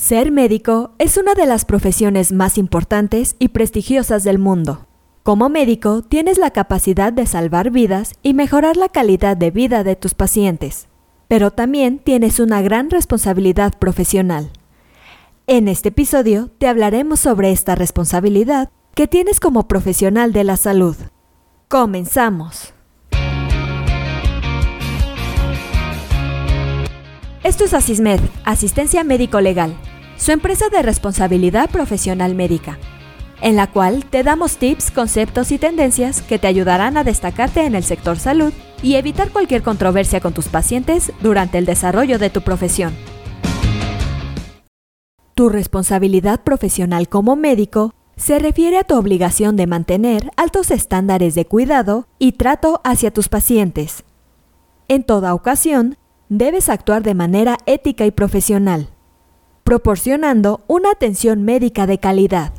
Ser médico es una de las profesiones más importantes y prestigiosas del mundo. Como médico, tienes la capacidad de salvar vidas y mejorar la calidad de vida de tus pacientes, pero también tienes una gran responsabilidad profesional. En este episodio te hablaremos sobre esta responsabilidad que tienes como profesional de la salud. Comenzamos. Esto es Asismed, Asistencia Médico Legal, su empresa de responsabilidad profesional médica, en la cual te damos tips, conceptos y tendencias que te ayudarán a destacarte en el sector salud y evitar cualquier controversia con tus pacientes durante el desarrollo de tu profesión. Tu responsabilidad profesional como médico se refiere a tu obligación de mantener altos estándares de cuidado y trato hacia tus pacientes. En toda ocasión, debes actuar de manera ética y profesional, proporcionando una atención médica de calidad.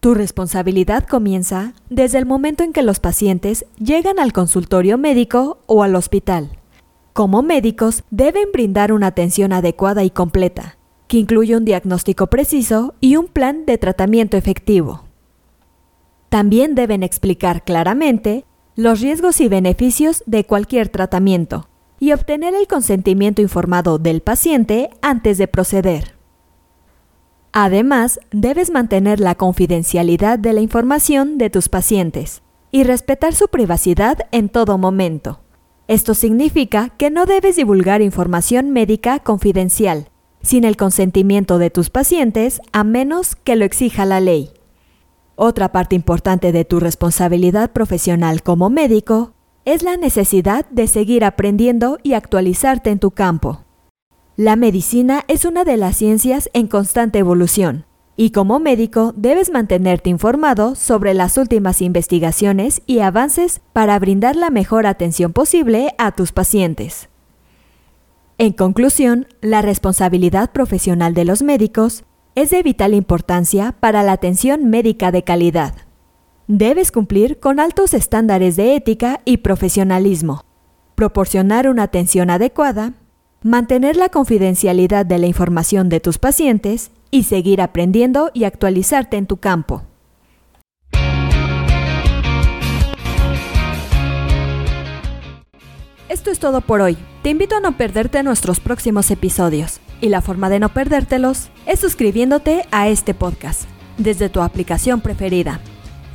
Tu responsabilidad comienza desde el momento en que los pacientes llegan al consultorio médico o al hospital. Como médicos, deben brindar una atención adecuada y completa, que incluye un diagnóstico preciso y un plan de tratamiento efectivo. También deben explicar claramente los riesgos y beneficios de cualquier tratamiento, y obtener el consentimiento informado del paciente antes de proceder. Además, debes mantener la confidencialidad de la información de tus pacientes y respetar su privacidad en todo momento. Esto significa que no debes divulgar información médica confidencial sin el consentimiento de tus pacientes a menos que lo exija la ley. Otra parte importante de tu responsabilidad profesional como médico es la necesidad de seguir aprendiendo y actualizarte en tu campo. La medicina es una de las ciencias en constante evolución, y como médico debes mantenerte informado sobre las últimas investigaciones y avances para brindar la mejor atención posible a tus pacientes. En conclusión, la responsabilidad profesional de los médicos es de vital importancia para la atención médica de calidad. Debes cumplir con altos estándares de ética y profesionalismo, proporcionar una atención adecuada, mantener la confidencialidad de la información de tus pacientes y seguir aprendiendo y actualizarte en tu campo. Esto es todo por hoy. Te invito a no perderte nuestros próximos episodios. Y la forma de no perdértelos es suscribiéndote a este podcast desde tu aplicación preferida.